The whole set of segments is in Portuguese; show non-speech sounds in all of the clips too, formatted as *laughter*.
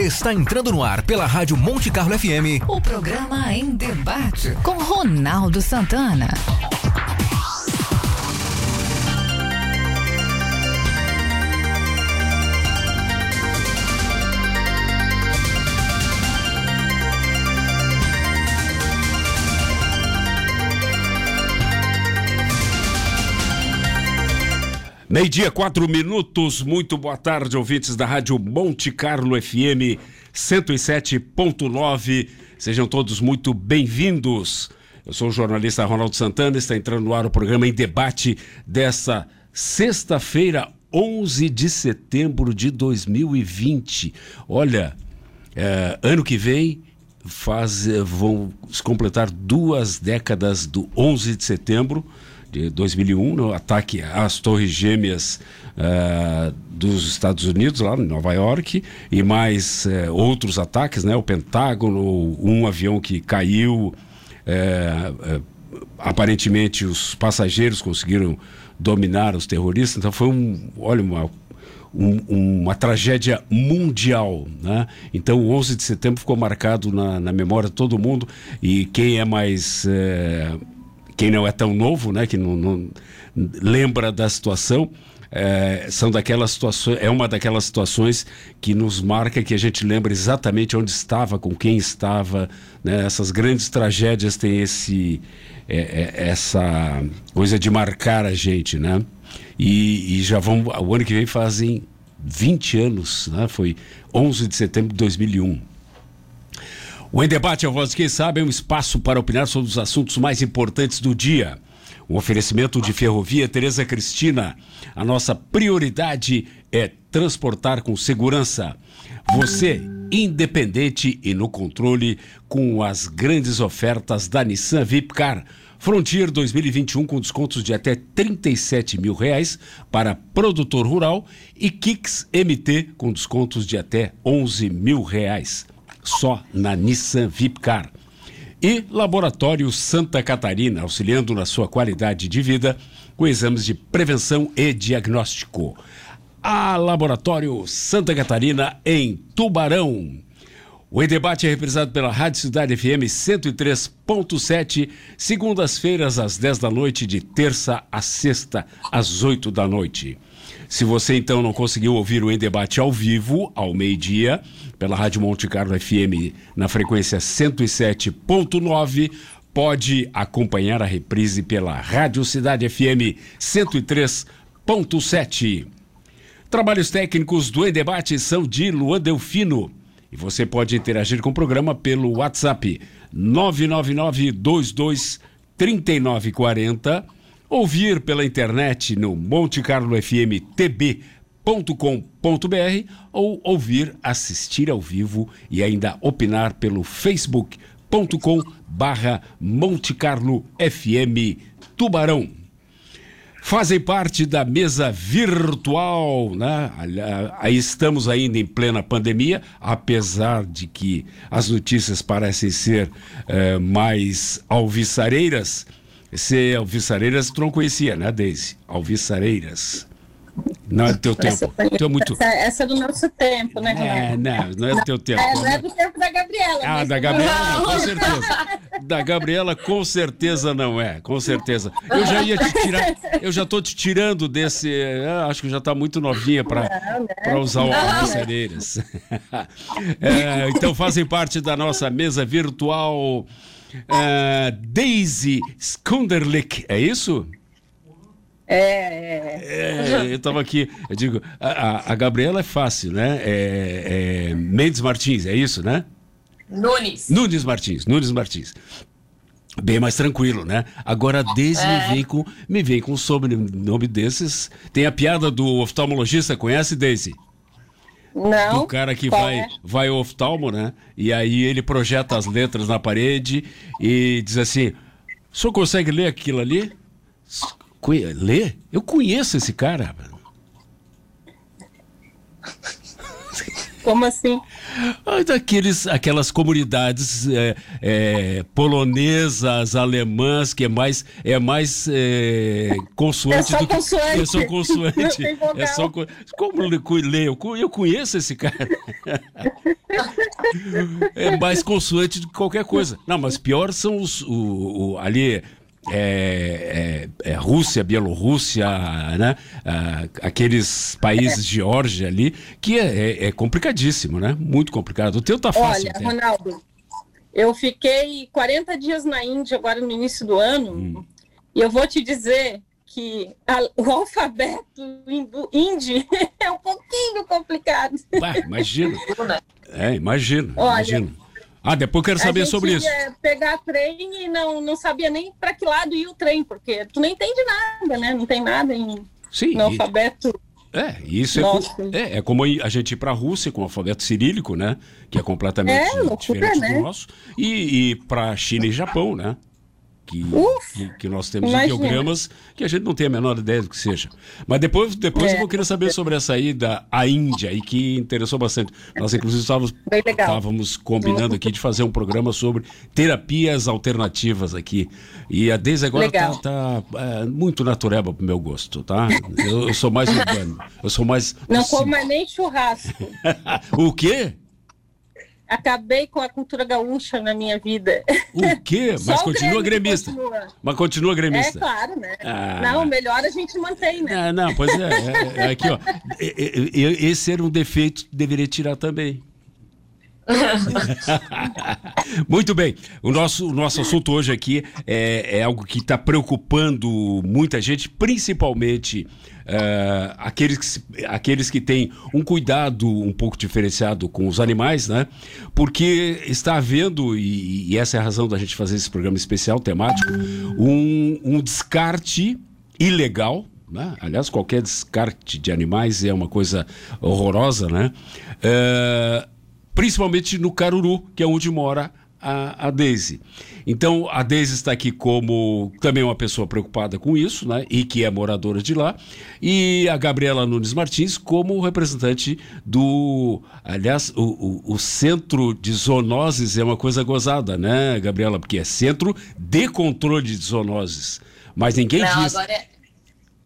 Está entrando no ar pela Rádio Monte Carlo FM. O programa em debate com Ronaldo Santana. Meio-dia, quatro minutos. Muito boa tarde, ouvintes da Rádio Monte Carlo FM 107.9. Sejam todos muito bem-vindos. Eu sou o jornalista Ronaldo Santana. Está entrando no ar o programa em debate dessa sexta-feira, 11 de setembro de 2020. Olha, é, ano que vem faz, vão completar duas décadas do 11 de setembro de 2001, no ataque às Torres Gêmeas uh, dos Estados Unidos, lá em Nova York, e mais uh, outros ataques, né? O Pentágono, um avião que caiu. Uh, aparentemente, os passageiros conseguiram dominar os terroristas. Então, foi um, olha, uma, um, uma tragédia mundial. Né? Então, o 11 de setembro ficou marcado na, na memória de todo mundo. E quem é mais quem não é tão novo, né, que não, não lembra da situação, é, são daquelas situações, é uma daquelas situações que nos marca que a gente lembra exatamente onde estava, com quem estava, né? Essas grandes tragédias têm esse, é, é, essa coisa de marcar a gente, né? E, e, já vão, o ano que vem fazem 20 anos, né? Foi 11 de setembro de 2001. O Em Debate, a voz de quem sabe, é um espaço para opinar sobre os assuntos mais importantes do dia. Um oferecimento de Ferrovia Tereza Cristina. A nossa prioridade é transportar com segurança. Você, independente e no controle, com as grandes ofertas da Nissan Vipcar. Frontier 2021 com descontos de até 37 mil reais para produtor rural e Kicks MT com descontos de até 11 mil reais só na Nissan Vipcar. E Laboratório Santa Catarina, auxiliando na sua qualidade de vida com exames de prevenção e diagnóstico. A Laboratório Santa Catarina em Tubarão. O debate é representado pela Rádio Cidade FM 103.7, segundas-feiras às 10 da noite, de terça a sexta às 8 da noite. Se você então não conseguiu ouvir o Em Debate ao vivo, ao meio-dia, pela Rádio Monte Carlo FM na frequência 107.9, pode acompanhar a reprise pela Rádio Cidade FM 103.7. Trabalhos técnicos do Em Debate são de Luan Delfino. E você pode interagir com o programa pelo WhatsApp 999 22 3940 ouvir pela internet no montecarlofmtb.com.br ou ouvir, assistir ao vivo e ainda opinar pelo facebook.com barra Monte Carlo FM Tubarão. Fazem parte da mesa virtual, né? Aí estamos ainda em plena pandemia, apesar de que as notícias parecem ser eh, mais alviçareiras esse Alvissareiras tu não conhecia, né, Deise? Alvissareiras. Não é do teu tempo. Essa, muito... essa, essa, é do nosso tempo, né, É, não, não é do teu tempo. É, não é do tempo da Gabriela. Ah, da Gabriela, não, com certeza. Da Gabriela, com certeza não é, com certeza. Eu já ia te tirar, eu já estou te tirando desse. Ah, acho que já está muito novinha para né? usar o Alvissareiras. *laughs* É, então fazem parte da nossa mesa virtual. Uh, Daisy Skunderlick, é isso? É, é. é eu estava aqui, eu digo, a, a, Gabriela é fácil, né? É, é, Mendes Martins, é isso, né? Nunes. Nunes Martins, Nunes Martins. Bem mais tranquilo, né? Agora, Daisy é. me vem com me vem com um sobrenome desses. Tem a piada do oftalmologista, conhece, Daisy? Não. Do cara que vai, é? vai ao oftalmo, né? E aí ele projeta as letras na parede e diz assim: o senhor consegue ler aquilo ali? Ler? Eu conheço esse cara. *laughs* Como assim? Ah, Daqueles, aquelas comunidades é, é, polonesas, alemãs, que é mais, é mais é, consoante É do que. consoante. É só consoante. *laughs* É só, co- como leio? Eu conheço esse cara. *laughs* é mais consoante do que qualquer coisa. Não, mas pior são os. O, o- ali. É, é- é Rússia, Bielorrússia, né? Ah, aqueles países Geórgia ali, que é, é- é complicadíssimo, né? Muito complicado. O teu tá fácil. Olha, até. Ronaldo, eu fiquei 40 dias na Índia agora no início do ano Hum. e eu vou te dizer que a- o alfabeto hindi *laughs* é um pouquinho complicado. Bah, imagina. né? É, imagino, Olha, imagino. Ah, depois eu quero saber sobre isso. pegar trem e não, não sabia nem para que lado ia o trem, porque tu não entende nada, né? Não tem nada em, Sim, no alfabeto. é, isso é, Nossa. co- é, é como a gente ir para a Rússia com o alfabeto cirílico, né? Que é completamente É, loucura, diferente né? do nosso. E, e para China e Japão, né? Que, Uf, que, nós temos imagina. ideogramas que a gente não tem a menor ideia do que seja. Mas depois, depois É. eu vou querer saber sobre essa ida à Índia, e que interessou bastante. Nós, inclusive, estávamos, estávamos combinando aqui de fazer um programa sobre terapias alternativas aqui. E a Deise agora está muito natureba pro meu gosto, tá? Eu, eu sou mais urbano. Eu sou mais. não como mais nem churrasco. *laughs* o quê? Acabei com a cultura gaúcha na minha vida. O quê? *laughs* Mas continua gremista. continua. Mas continua É gremista. claro, né? Ah. Não, melhor a gente mantém, né? Ah, não, pois é, é, é aqui, ó. Esse era um defeito que deveria tirar também. *laughs* Muito bem. O nosso, o nosso assunto hoje aqui é, é algo que está preocupando muita gente, principalmente eh, aqueles, que, aqueles que têm um cuidado um pouco diferenciado com os animais, né? Porque está havendo, e, e essa é a razão da gente fazer esse programa especial temático, um, um descarte ilegal né? Aliás, qualquer descarte de animais é uma coisa horrorosa, né? É, principalmente no Caruru, que é onde mora a, a Daisy. Então, a Daisy está aqui como também uma pessoa preocupada com isso, né? E que é moradora de lá. E a Gabriela Nunes Martins como representante do... Aliás, o, o, o Centro de Zoonoses é uma coisa gozada, né, Gabriela? Porque é Centro de Controle de Zoonoses. Mas ninguém Não, diz... agora é,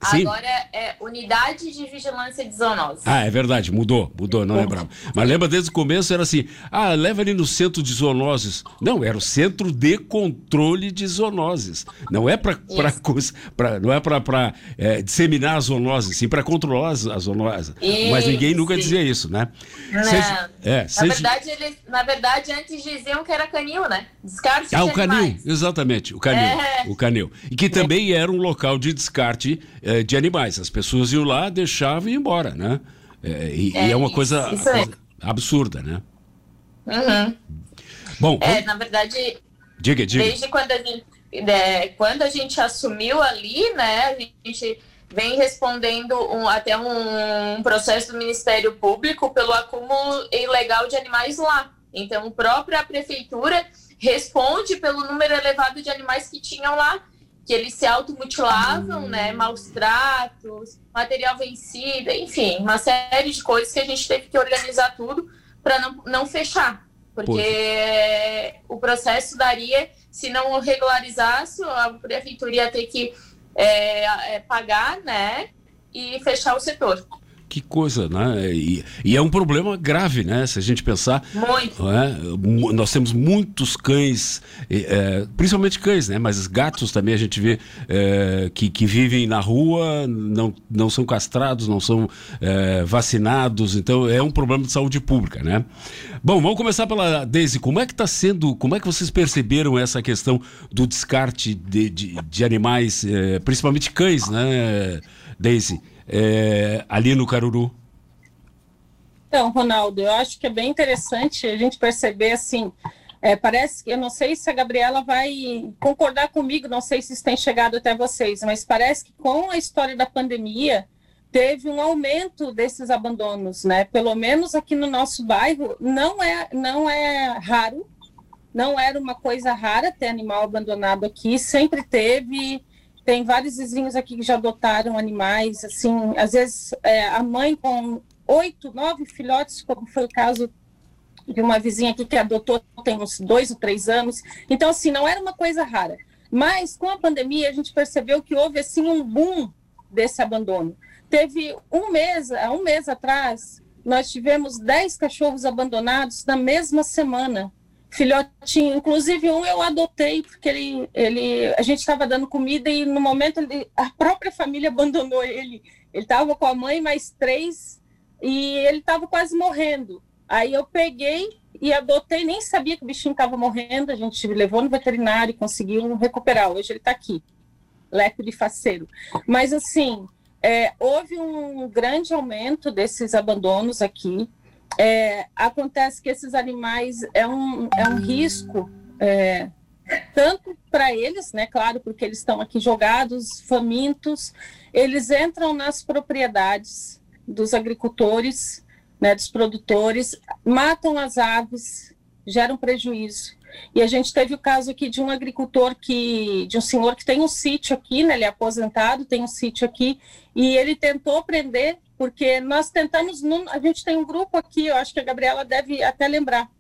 Sim. agora é Unidade de Vigilância de Zoonose. Ah, é verdade, mudou, mudou, não lembrava. Mas lembra desde o começo era assim: ah, leva ali no centro de zoonoses. Não, era o centro de controle de zoonoses. Não é para não é para disseminar as zoonoses, sim para controlar as, as zoonoses. Mas ninguém nunca sim. dizia isso, né? Não. Seja- é, na, verdade, eles, na verdade, antes diziam que era canil, né? Descarte Ah, o canil, exatamente, o canil, É. o canil. E que também era um local de descarte eh, de animais. As pessoas iam lá, deixavam e iam embora, né? Eh, e, e É, é uma coisa, isso coisa absurda, né? Uhum. Bom, É, vamos- na verdade, diga, diga. desde quando a gente, é, quando a gente assumiu ali, né, a gente vem respondendo um- até um processo do Ministério Público pelo acúmulo ilegal de animais lá. Então, a própria prefeitura responde pelo número elevado de animais que tinham lá, que eles se automutilavam, né, maus tratos, material vencido, enfim, uma série de coisas que a gente teve que organizar tudo para não, não fechar. Porque o processo daria, se não regularizasse, a prefeitura ia ter que é, é, pagar, né? E fechar o setor. Que coisa, né? E, e é um problema grave, né? Se a gente pensar, Muito. é? Nós temos muitos cães, eh, principalmente cães, né? Mas gatos também a gente vê eh, que, que vivem na rua, não, não são castrados, não são eh, vacinados, então é um problema de saúde pública, né? Bom, vamos começar pela Deise. Como é que está sendo, como é que vocês perceberam essa questão do descarte de, de, de animais, eh, principalmente cães, né, Deise? Eh, ali no Caruru. Então, Ronaldo, eu acho que é bem interessante a gente perceber assim. é, parece que eu não sei se a Gabriela vai concordar comigo, não sei se isso tem chegado até vocês, mas parece que com a história da pandemia teve um aumento desses abandonos, né? Pelo menos aqui no nosso bairro não é não é raro, não era uma coisa rara ter animal abandonado aqui, sempre teve. Tem vários vizinhos aqui que já adotaram animais, assim, às vezes é, a mãe com oito, nove filhotes, como foi o caso de uma vizinha aqui que adotou tem uns dois ou três anos. Então, assim, não era uma coisa rara. Mas com a pandemia a gente percebeu que houve assim um boom desse abandono. Teve um mês, um mês atrás, nós tivemos dez cachorros abandonados na mesma semana. Filhotinho, inclusive um eu adotei porque ele, ele a gente estava dando comida e no momento ele, a própria família *laughs* abandonou ele. Ele estava com a mãe mais três e ele estava quase morrendo. Aí eu peguei e adotei, nem sabia que o bichinho estava morrendo, a gente levou no veterinário e conseguiu recuperar. Hoje ele está aqui, leco de faceiro. Mas, assim, é, houve um grande aumento desses abandonos aqui. É, acontece que esses animais é um, é um risco, é, tanto para eles, né, claro, porque eles estão aqui jogados, famintos, eles entram nas propriedades dos agricultores né, dos produtores, matam as aves, geram prejuízo. E a gente teve o caso aqui de um agricultor que, de um senhor que tem um sítio aqui, né, ele é aposentado, tem um sítio aqui, e ele tentou prender, porque nós tentamos, a gente tem um grupo aqui, eu acho que a Gabriela deve até lembrar,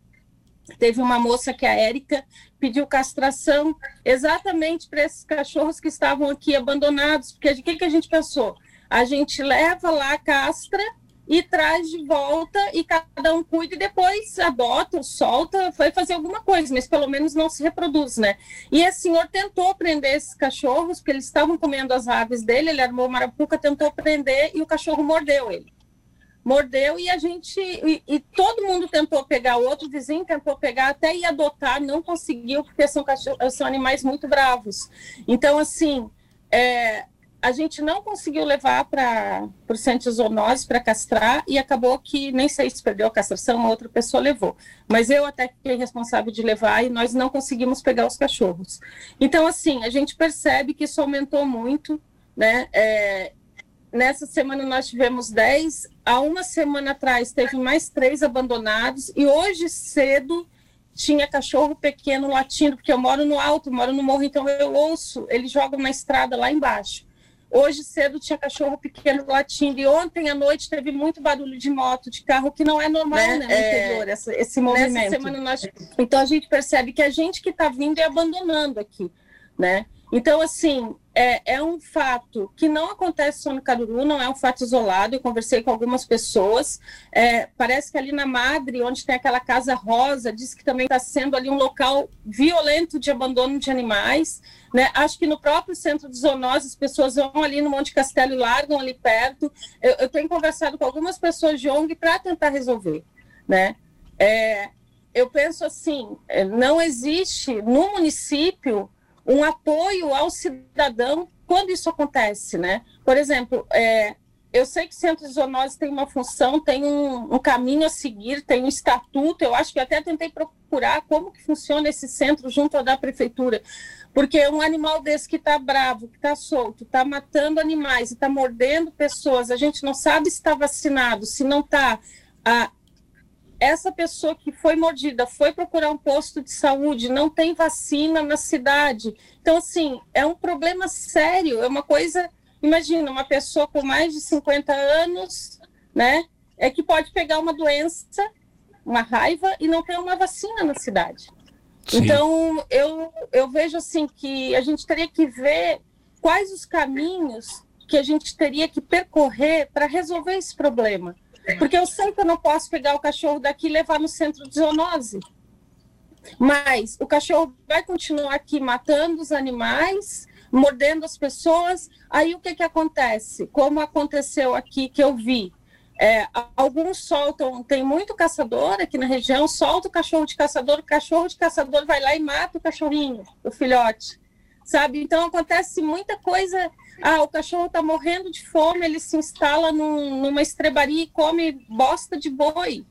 teve uma moça que é a Érica pediu castração exatamente para esses cachorros que estavam aqui abandonados, porque o que, que a gente pensou? A gente leva lá castra, e traz de volta e cada um cuida e depois adota, solta, vai fazer alguma coisa, mas pelo menos não se reproduz, né? E esse senhor tentou prender esses cachorros, porque eles estavam comendo as aves dele, ele armou uma arapuca, tentou prender e o cachorro mordeu ele. Mordeu e a gente, e, e todo mundo tentou pegar, o outro vizinho tentou pegar, até ir adotar, não conseguiu, porque são, cachorros, são animais muito bravos. Então, assim, é, a gente não conseguiu levar para o centro de zoonose para castrar e acabou que nem sei se perdeu a castração, outra pessoa levou. Mas eu até fiquei responsável de levar e nós não conseguimos pegar os cachorros. Então, assim, a gente percebe que isso aumentou muito, né? É, nessa semana nós tivemos 10, há uma semana atrás teve mais três abandonados e hoje cedo tinha cachorro pequeno latindo, porque eu moro no alto, moro no morro, então eu ouço, eles jogam na estrada lá embaixo. Hoje cedo tinha cachorro pequeno latindo e ontem à noite teve muito barulho de moto, de carro, que não é normal né, né no é, interior, essa, esse movimento. Nós... Então a gente percebe que a gente que está vindo é abandonando aqui, né? Então, assim, é, é, um fato que não acontece só no Caruru, não é um fato isolado. Eu conversei com algumas pessoas. É, parece que ali na Madre, onde tem aquela casa rosa, diz que também está sendo ali um local violento de abandono de animais. Né? Acho que no próprio centro de zoonose, as pessoas vão ali no Monte Castelo e largam ali perto. Eu, eu tenho conversado com algumas pessoas de ONG para tentar resolver. Né? É, eu penso assim: é, não existe no município um apoio ao cidadão quando isso acontece, né? Por exemplo, é, eu sei que centro de zoonose tem uma função, tem um, um, caminho a seguir, tem um estatuto. Eu acho que até tentei procurar como que funciona esse centro junto da prefeitura, porque um animal desse que está bravo, que está solto, está matando animais está mordendo pessoas, a gente não sabe se está vacinado, se não está essa pessoa que foi mordida foi procurar um posto de saúde, não tem vacina na cidade. Então, assim, é um problema sério, é uma coisa. Imagina, uma pessoa com mais de 50 anos, né, é que pode pegar uma doença, uma raiva, e não ter uma vacina na cidade. Sim. Então, eu, eu vejo assim que a gente teria que ver quais os caminhos que a gente teria que percorrer para resolver esse problema. Porque eu sei que eu não posso pegar o cachorro daqui e levar no centro de zoonose. Mas o cachorro vai continuar aqui matando os animais, mordendo as pessoas. Aí o que, que acontece? Como aconteceu aqui que eu vi, é, alguns soltam, tem muito caçador aqui na região, solta o cachorro de caçador, o cachorro de caçador vai lá e mata o cachorrinho, o filhote, sabe? Então acontece muita coisa ah, o cachorro está morrendo de fome, ele se instala num, numa estrebaria e come bosta de boi.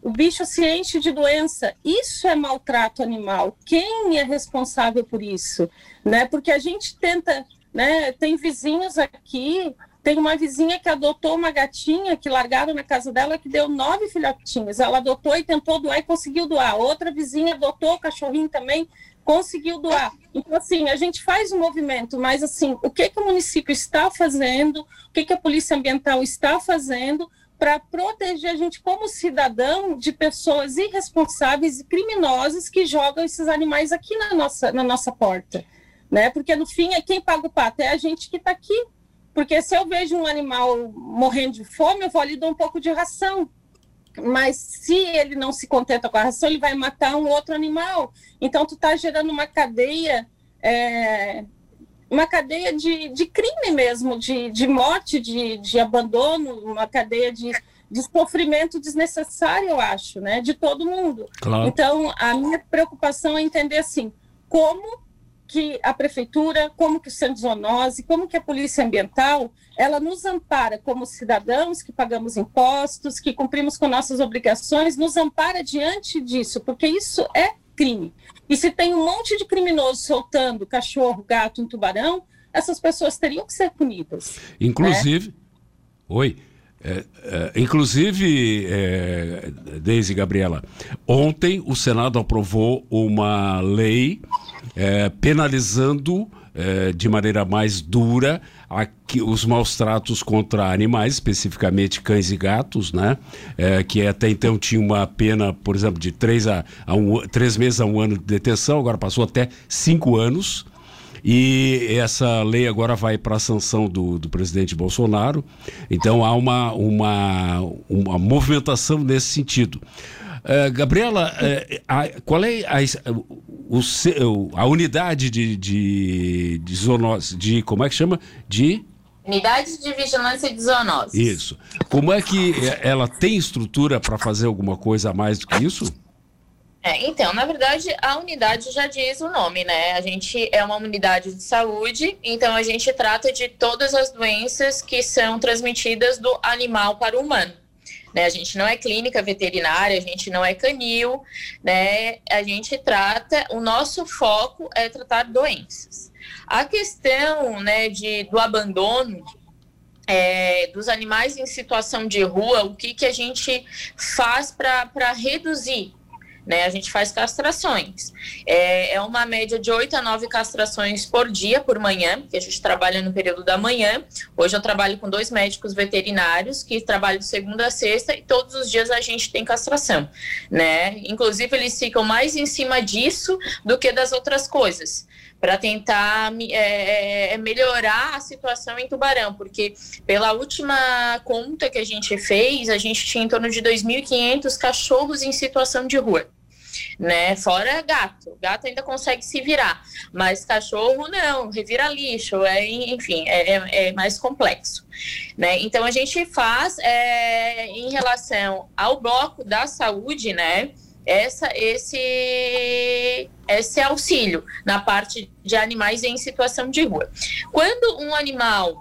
O bicho se enche de doença. Isso é maltrato animal. Quem é responsável por isso? Né? Porque a gente tenta, né? Tem vizinhos aqui, tem uma vizinha que adotou uma gatinha que largaram na casa dela que deu nove filhotinhos. Ela adotou e tentou doar e conseguiu doar. Outra vizinha adotou o cachorrinho também, conseguiu doar. Então, assim, a gente faz um movimento, mas, assim, o que, que o município está fazendo, o que, que a Polícia Ambiental está fazendo para proteger a gente como cidadão de pessoas irresponsáveis e criminosas que jogam esses animais aqui na nossa, na nossa porta, né? Porque no fim é quem paga o pato é a gente que está aqui. Porque se eu vejo um animal morrendo de fome, eu vou ali dar um pouco de ração. Mas se ele não se contenta com a ração, ele vai matar um outro animal. Então tu está gerando uma cadeia é, uma cadeia de, de crime mesmo, de, de morte, de, de abandono, uma cadeia de, de sofrimento desnecessário, eu acho, né, de todo mundo. Claro. Então, a minha preocupação é entender assim, como que a prefeitura, como que o Zoonose, como que a Polícia Ambiental, ela nos ampara como cidadãos que pagamos impostos, que cumprimos com nossas obrigações, nos ampara diante disso, porque isso é crime. E se tem um monte de criminosos soltando cachorro, gato, um tubarão, essas pessoas teriam que ser punidas. Inclusive, né? oi. É, é, inclusive, é, Deise Gabriela, ontem o Senado aprovou uma lei é, penalizando é, de maneira mais dura os maus tratos contra animais, especificamente cães e gatos, né? É, que até então tinha uma pena, por exemplo, de três, a, a um, três meses a um ano de detenção, agora passou até cinco anos. E essa lei agora vai para a sanção do, do, presidente Bolsonaro. Então há uma, uma, uma movimentação nesse sentido. Uh, Gabriela, uh, a, qual é a, o, a unidade de, de, de zoonose, de como é que chama? De Unidade de Vigilância de Zoonoses. Isso. Como é que ela tem estrutura para fazer alguma coisa a mais do que isso? É, então, na verdade, a unidade já diz o nome, né? A gente é uma unidade de saúde, então a gente trata de todas as doenças que são transmitidas do animal para o humano. Né? A gente não é clínica veterinária, a gente não é canil, né? A gente trata, o nosso foco é tratar doenças. A questão, né, de, do abandono é, dos animais em situação de rua, o que, que a gente faz para reduzir né? A gente faz castrações. É, é uma média de 8 a 9 castrações por dia, por manhã, que a gente trabalha no período da manhã. Hoje eu trabalho com dois médicos veterinários que trabalham de segunda a sexta e todos os dias a gente tem castração, né? Inclusive, eles ficam mais em cima disso do que das outras coisas para tentar é, é, melhorar a situação em Tubarão, porque pela última conta que a gente fez, a gente tinha em torno de 2.500 cachorros em situação de rua né? Fora gato. Gato ainda consegue se virar, mas cachorro não, revira lixo, é, enfim, é, é, é mais complexo. Né? Então a gente faz é, em relação ao bloco da saúde, né? Essa, esse, esse auxílio na parte de animais em situação de rua. Quando um animal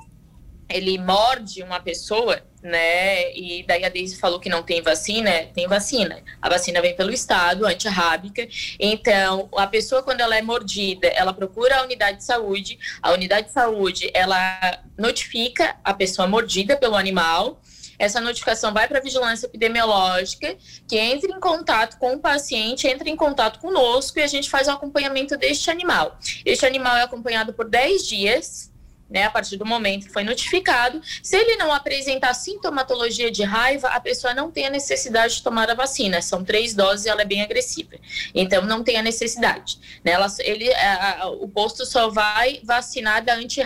ele morde uma pessoa, né? E daí a Deise falou que não tem vacina, tem vacina. A vacina vem pelo Estado, antirrábica. Então, a pessoa, quando ela é mordida, ela procura a unidade de saúde. A unidade de saúde, ela notifica a pessoa mordida pelo animal. Essa notificação vai para a vigilância epidemiológica, que entra em contato com o paciente, entra em contato conosco e a gente faz o acompanhamento deste animal. Este animal é acompanhado por 10 dias né, a partir do momento que foi notificado. Se ele não apresentar sintomatologia de raiva, a pessoa não tem a necessidade de tomar a vacina. São três doses e ela é bem agressiva. Então, não tem a necessidade. Né? Ela, ele, a, o posto só vai vacinar da, anti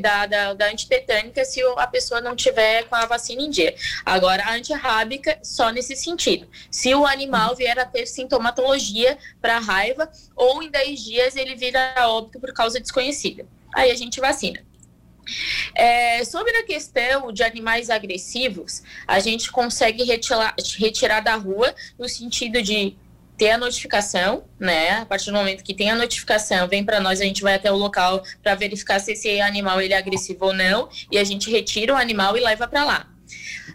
da, da, da antitetânica se a pessoa não tiver com a vacina em dia. Agora, a antirrábica, só nesse sentido. Se o animal vier a ter sintomatologia para raiva, ou em 10 dias ele vira óbito por causa desconhecida. Aí a gente vacina. É, sobre a questão de animais agressivos, a gente consegue retirar, retirar da rua no sentido de ter a notificação, né? A partir do momento que tem a notificação, vem para nós, a gente vai até o local para verificar se esse animal ele é agressivo ou não, e a gente retira o animal e leva para lá.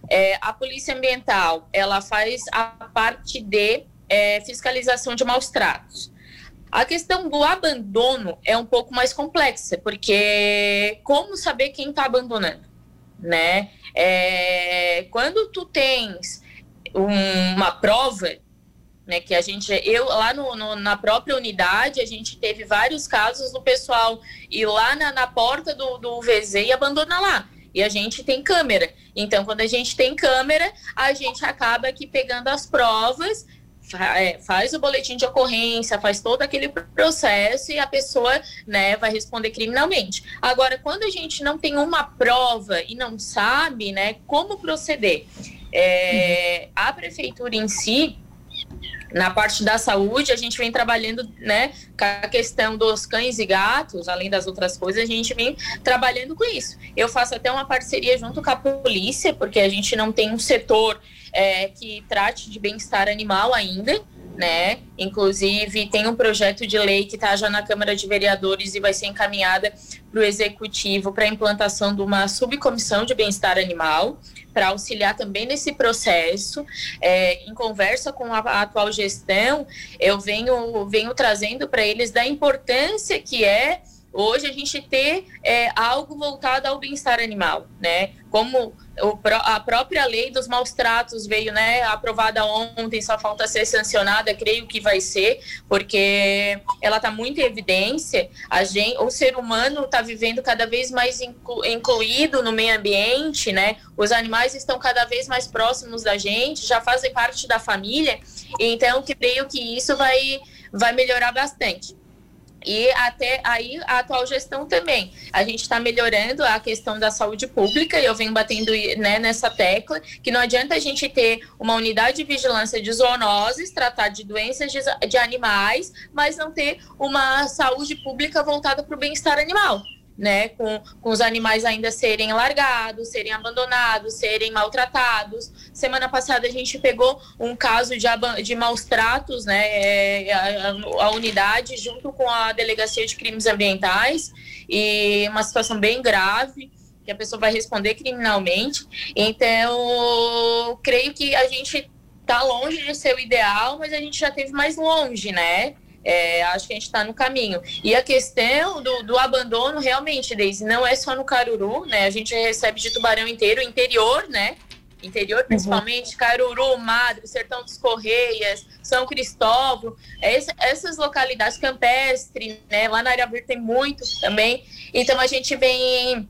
É, a polícia ambiental, ela faz a parte de é, fiscalização de maus tratos. A questão do abandono é um pouco mais complexa, porque como saber quem está abandonando, né? É, quando tu tens uma prova, né, que a gente, eu lá no, no, na própria unidade, a gente teve vários casos do pessoal ir lá na, na porta do, do VZ e abandonar lá. E a gente tem câmera. Então, quando a gente tem câmera, a gente acaba aqui pegando as provas faz o boletim de ocorrência, faz todo aquele processo e a pessoa né, vai responder criminalmente. Agora, quando a gente não tem uma prova e não sabe né, como proceder, é, a prefeitura em si na parte da saúde, a gente vem trabalhando, né, com a questão dos cães e gatos, além das outras coisas, a gente vem trabalhando com isso. Eu faço até uma parceria junto com a polícia, porque a gente não tem um setor é, que trate de bem-estar animal ainda, né? Inclusive, tem um projeto de lei que está já na Câmara de Vereadores e vai ser encaminhada para o Executivo para a implantação de uma subcomissão de bem-estar animal, para auxiliar também nesse processo. É, em conversa com a, a, atual gestão, eu venho, venho trazendo para eles da importância que é hoje a gente ter é, algo voltado ao bem-estar animal, né? Como o, a própria lei dos maus tratos veio, né, aprovada ontem, só falta ser sancionada, creio que vai ser, porque ela está muito em evidência. A gente, o ser humano está vivendo cada vez mais inclu, incluído no meio ambiente, né? Os animais estão cada vez mais próximos da gente, já fazem parte da família. Então, creio que isso vai vai melhorar bastante. E até aí a atual gestão também. A gente está melhorando a questão da saúde pública e eu venho batendo né, nessa tecla que não adianta a gente ter uma unidade de vigilância de zoonoses, tratar de doenças de, de animais, mas não ter uma saúde pública voltada para o bem-estar animal né, com, com os animais ainda serem largados, serem abandonados, serem maltratados. Semana passada a gente pegou um caso de, de maus tratos, né, é, a, a, unidade junto com a Delegacia de Crimes Ambientais, e uma situação bem grave, que a pessoa vai responder criminalmente. Então, creio que a gente está longe de ser o ideal, mas a gente já teve mais longe, né? É, acho que a gente está no caminho. E a questão do, do abandono, realmente, Deise, não é só no Caruru, né? A gente recebe de tubarão inteiro, interior, né? Interior, principalmente, uhum. Caruru, Madre, Sertão dos Correias, São Cristóvão, essa, essas localidades campestre, né? Lá na área verde tem muito também. Então a gente vem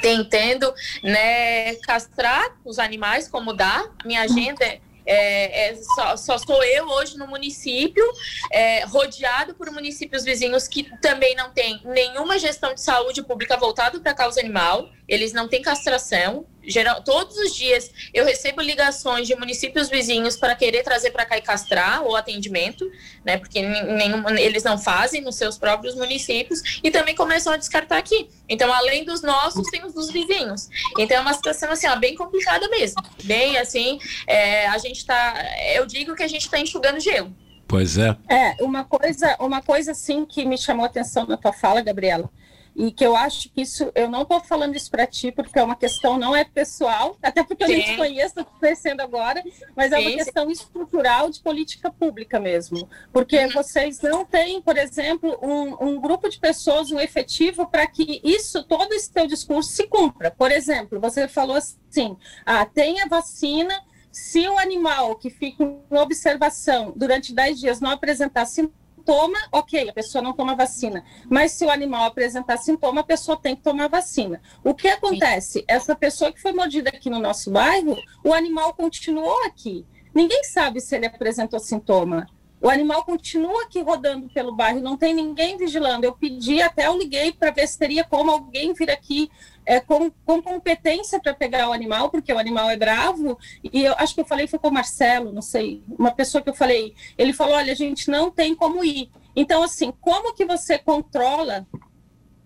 tentando né, castrar os animais como dá. Minha agenda é é, é, só, só, sou eu hoje no município, é, rodeado por municípios vizinhos que também não têm nenhuma gestão de saúde pública voltada para a causa animal, eles não têm castração. Geral, todos os dias eu recebo ligações de municípios vizinhos para querer trazer para cá e castrar o atendimento, né? Porque nenhum, eles não fazem nos seus próprios municípios e também começam a descartar aqui. Então, além dos nossos, tem os dos vizinhos. Então, é uma situação assim, ó, bem complicada mesmo. Bem assim, é, a gente está. Eu digo que a gente está enxugando gelo. Pois é. É, uma coisa, uma coisa assim que me chamou a atenção na tua fala, Gabriela e que eu acho que isso, eu não estou falando isso para ti, porque é uma questão, não é pessoal, *laughs* até porque Sim. eu nem te conheço, estou conhecendo agora, mas é uma questão estrutural de política pública mesmo. Porque uhum. vocês não têm, por exemplo, um, um grupo de pessoas, um efetivo, para que isso, todo esse teu discurso se cumpra. Por exemplo, você falou assim, ah, tem a vacina, se o animal que fica em observação durante 10 dias não apresentar sintomas, sintoma, ok, a pessoa não toma vacina. Mas se o animal apresentar sintoma, a pessoa tem que tomar vacina. O que acontece? Essa pessoa que foi mordida aqui no nosso bairro, o animal continuou aqui. Ninguém sabe se ele apresentou sintoma. O animal continua aqui rodando pelo bairro, não tem ninguém vigilando. Eu pedi, até eu liguei para ver se teria como alguém vir aqui é, com, com competência para pegar o animal, porque o animal é bravo, e eu acho que eu falei, foi com o Marcelo, não sei, uma pessoa que eu falei, ele falou, olha, a gente não tem como ir. Então, assim, como que você controla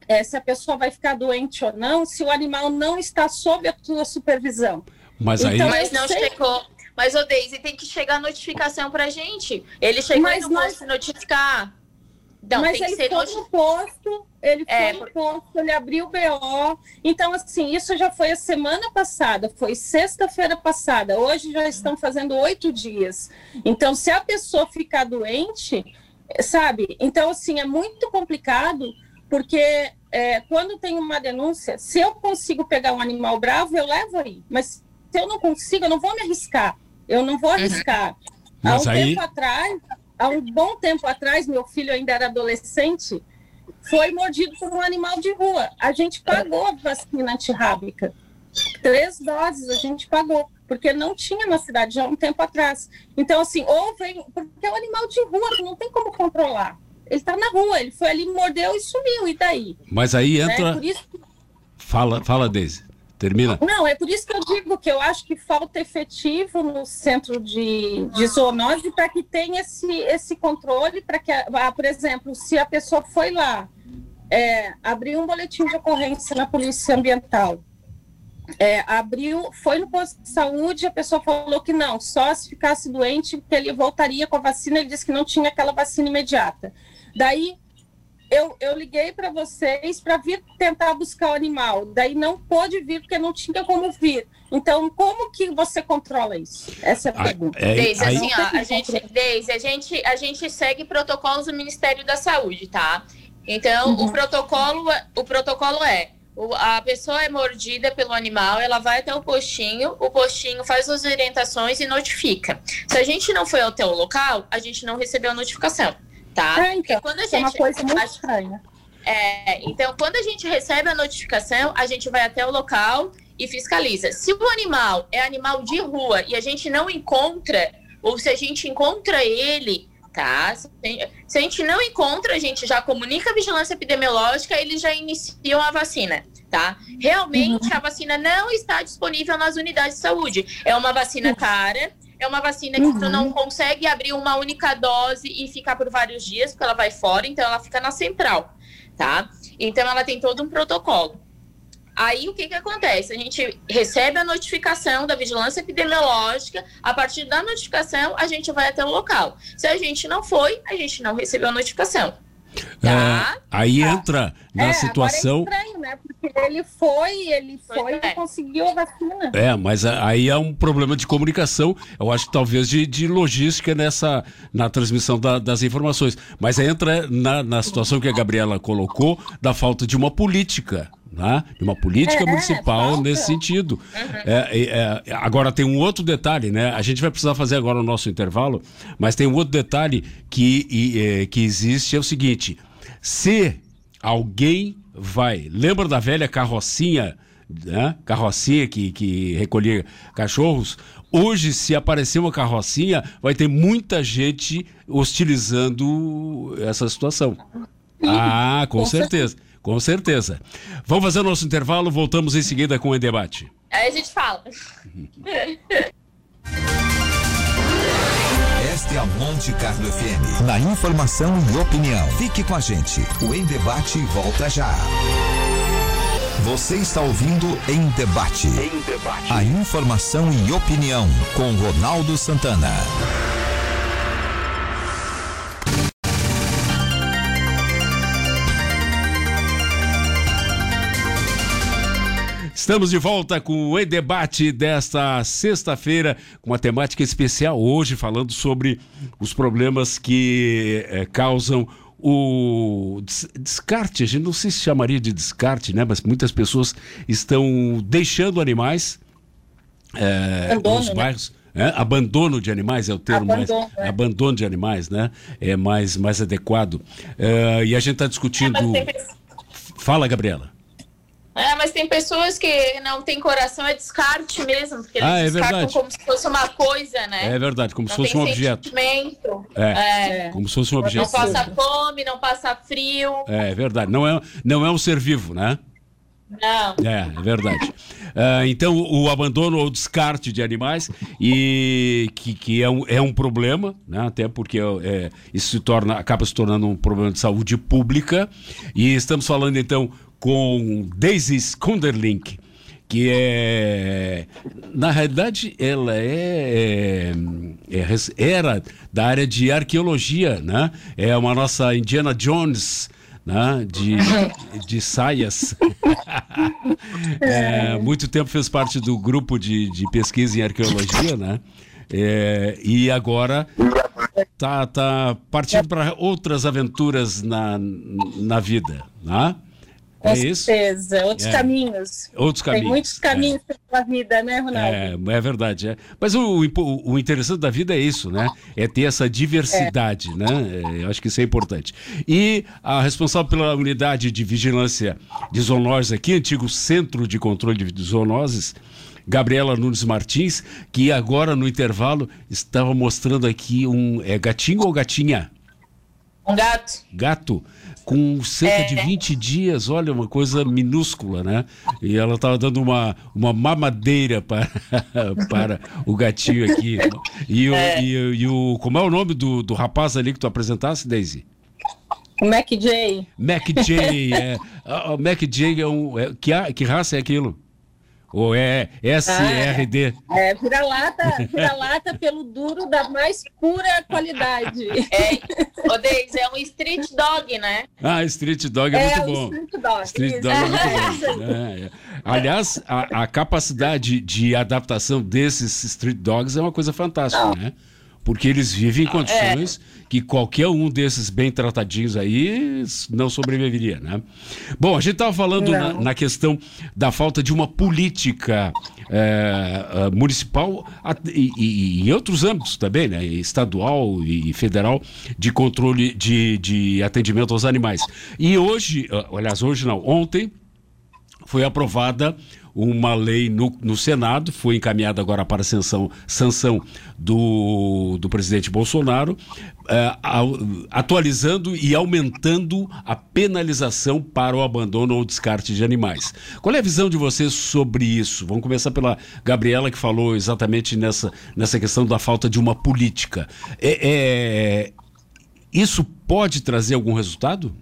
é, se a pessoa vai ficar doente ou não, se o animal não está sob a sua supervisão? Mas aí... Então, Mas não sei... chegou... Mas, ô Deise, tem que chegar a notificação para gente. Ele chegou Mas e não nós... notificar. Não, Mas ele foi no posto, ele é, foi no posto, ele abriu o BO. Então, assim, isso já foi a semana passada, foi sexta-feira passada. Hoje já estão fazendo oito dias. Então, se a pessoa ficar doente, sabe? Então, assim, é muito complicado, porque é, quando tem uma denúncia, se eu consigo pegar um animal bravo, eu levo aí. Mas se eu não consigo, eu não vou me arriscar. Eu não vou uhum. arriscar. Uhum. Há um aí... tempo atrás há um bom tempo atrás, meu filho ainda era adolescente, foi mordido por um animal de rua. A gente pagou a vacina antirrábica. Três doses a gente pagou, porque não tinha na cidade já há um tempo atrás. Então, assim, ou vem. Porque é um animal de rua, não tem como controlar. Ele está na rua, ele foi ali, mordeu e sumiu, e daí? Mas aí né, entra. Né? Isso... Fala, fala, Deise. Termina. Não, é por isso que eu digo que eu acho que falta efetivo no centro de, de zoonose para que tenha esse, esse controle, para que, por exemplo, se a pessoa foi lá, é, abriu um boletim de ocorrência na polícia ambiental, é, abriu, foi no posto de saúde, a pessoa falou que não, só se ficasse doente, que ele voltaria com a vacina, ele disse que não tinha aquela vacina imediata. Daí eu, eu liguei para vocês para vir tentar buscar o animal. Daí não pôde vir porque não tinha como vir. Então, como que você controla isso? Essa é a pergunta. É, Deise, assim, ó, a gente, Deise, a gente, a gente segue protocolos do Ministério da Saúde, tá? Então, uhum. o protocolo, o protocolo é a pessoa é mordida pelo animal, ela vai até o postinho, o postinho faz as orientações e notifica. Se a gente não foi até o local, a gente não recebeu a notificação tá? É, então, quando a gente, é uma coisa muito estranha. É, então, quando a gente recebe a notificação, a gente vai até o local e fiscaliza. Se o animal é animal de rua e a gente não encontra, ou se a gente encontra ele, tá? Se a gente não encontra, a gente já comunica a vigilância epidemiológica, eles já iniciam a vacina, tá? Realmente, uhum. a vacina não está disponível nas unidades de saúde. É uma vacina cara é uma vacina que uhum. tu não consegue abrir uma única dose e ficar por vários dias, porque ela vai fora, então ela fica na central, tá? Então ela tem todo um protocolo. Aí o que, que acontece? A gente recebe a notificação da vigilância epidemiológica, a partir da notificação a gente vai até o local. Se a gente não foi, a gente não recebeu a notificação. Tá. É, aí tá. entra na é, situação. Agora é estranho, né? Porque ele foi, ele foi e é. conseguiu a vacina. É, mas aí é um problema de comunicação, eu acho que talvez de, de logística nessa na transmissão da, das informações. Mas entra na, na situação que a Gabriela colocou da falta de uma política né? de uma política é, municipal falta. nesse sentido. Uhum. É, é, agora tem um outro detalhe, né? A gente vai precisar fazer agora o nosso intervalo, mas tem um outro detalhe que, e, é, que existe, é o seguinte: se alguém vai, lembra da velha carrocinha, né? Carrocinha que, que recolhia cachorros. Hoje, se aparecer uma carrocinha, vai ter muita gente hostilizando essa situação. Ah, com, com certeza. certeza. Com certeza. Vamos fazer o nosso intervalo, voltamos em seguida com o debate. Aí a gente fala. *laughs* Esta é a Monte Carlo FM. Na informação e opinião. Fique com a gente. O Em Debate volta já. Você está ouvindo Em Debate. Em Debate. A informação e opinião com Ronaldo Santana. Estamos de volta com o E-Debate desta sexta-feira, com uma temática especial hoje, falando sobre os problemas que é, causam o descarte, a gente não sei se chamaria de descarte, né? Mas muitas pessoas estão deixando animais é, abandono, nos né? bairros. Né? É, abandono de animais é o termo abandono, mais. É. Abandono de animais, né? É mais, mais adequado. É, e a gente está discutindo. É, Fala, Gabriela. É, mas tem pessoas que não tem coração, é descarte mesmo, porque eles ah, é descartam verdade. como se fosse uma coisa, né? É verdade, como não se fosse um objeto. É, é, como se fosse um objeto. Não passa fome, não passa frio. É, é verdade, não é, não é um ser vivo, né? Não. É, é verdade. Uh, *laughs* então, o abandono ou descarte de animais, e que, que é, um, é um problema, né? até porque é, isso se torna, acaba se tornando um problema de saúde pública. E estamos falando, então, com Daisy Skunderlink, que é na realidade ela é, é, é, era da área de arqueologia, né? É uma nossa Indiana Jones, né? De, *laughs* de saias. *laughs* é, muito tempo fez parte do grupo de, de pesquisa em arqueologia, né? É, e agora tá, tá partindo para outras aventuras na, na vida, né? Com é isso? certeza, outros é. caminhos. Outros caminhos. Tem muitos caminhos é. pela vida, né, Ronaldo? É, é verdade. É. Mas o, o, o, interessante da vida é isso, né? É ter essa diversidade, né? É, eu acho que isso é importante. E a responsável pela unidade de vigilância de zoonoses aqui, antigo Centro de Controle de Zoonoses, Gabriela Nunes Martins, que agora no intervalo estava mostrando aqui um. É gatinho ou gatinha? Um gato. Gato com cerca é. de 20 dias, olha, uma coisa minúscula, né? E ela estava dando uma, uma mamadeira para, *laughs* para o gatinho aqui. E o, é. e, e, o. Como é o nome do, do rapaz ali que tu apresentasse, Daisy? Mac J. Mac J, é. O *laughs* Mac J é um. É, que, que raça é aquilo? Ou é SRD? Ah, é, vira-lata vira -lata pelo duro da mais pura qualidade. *laughs* É, Deis, é um street dog, né? Ah, street dog é, é muito bom. Street dog. Street dog é muito bom. *laughs* É, é. Aliás, a, a, capacidade de adaptação desses street dogs é uma coisa fantástica, né? Porque eles vivem em condições é. Que qualquer um desses bem tratadinhos aí não sobreviveria, né? Bom, a gente estava falando na, na, questão da falta de uma política é, municipal e, e, em outros âmbitos também, né? Estadual e federal de controle de, de atendimento aos animais. E hoje, aliás, hoje não, ontem foi aprovada uma lei no, no Senado, foi encaminhada agora para sanção, sanção do, do presidente Bolsonaro, uh, atualizando e aumentando a penalização para o abandono ou descarte de animais. Qual é a visão de vocês sobre isso? Vamos começar pela Gabriela, que falou exatamente nessa, nessa questão da falta de uma política. É, é, isso pode trazer algum resultado?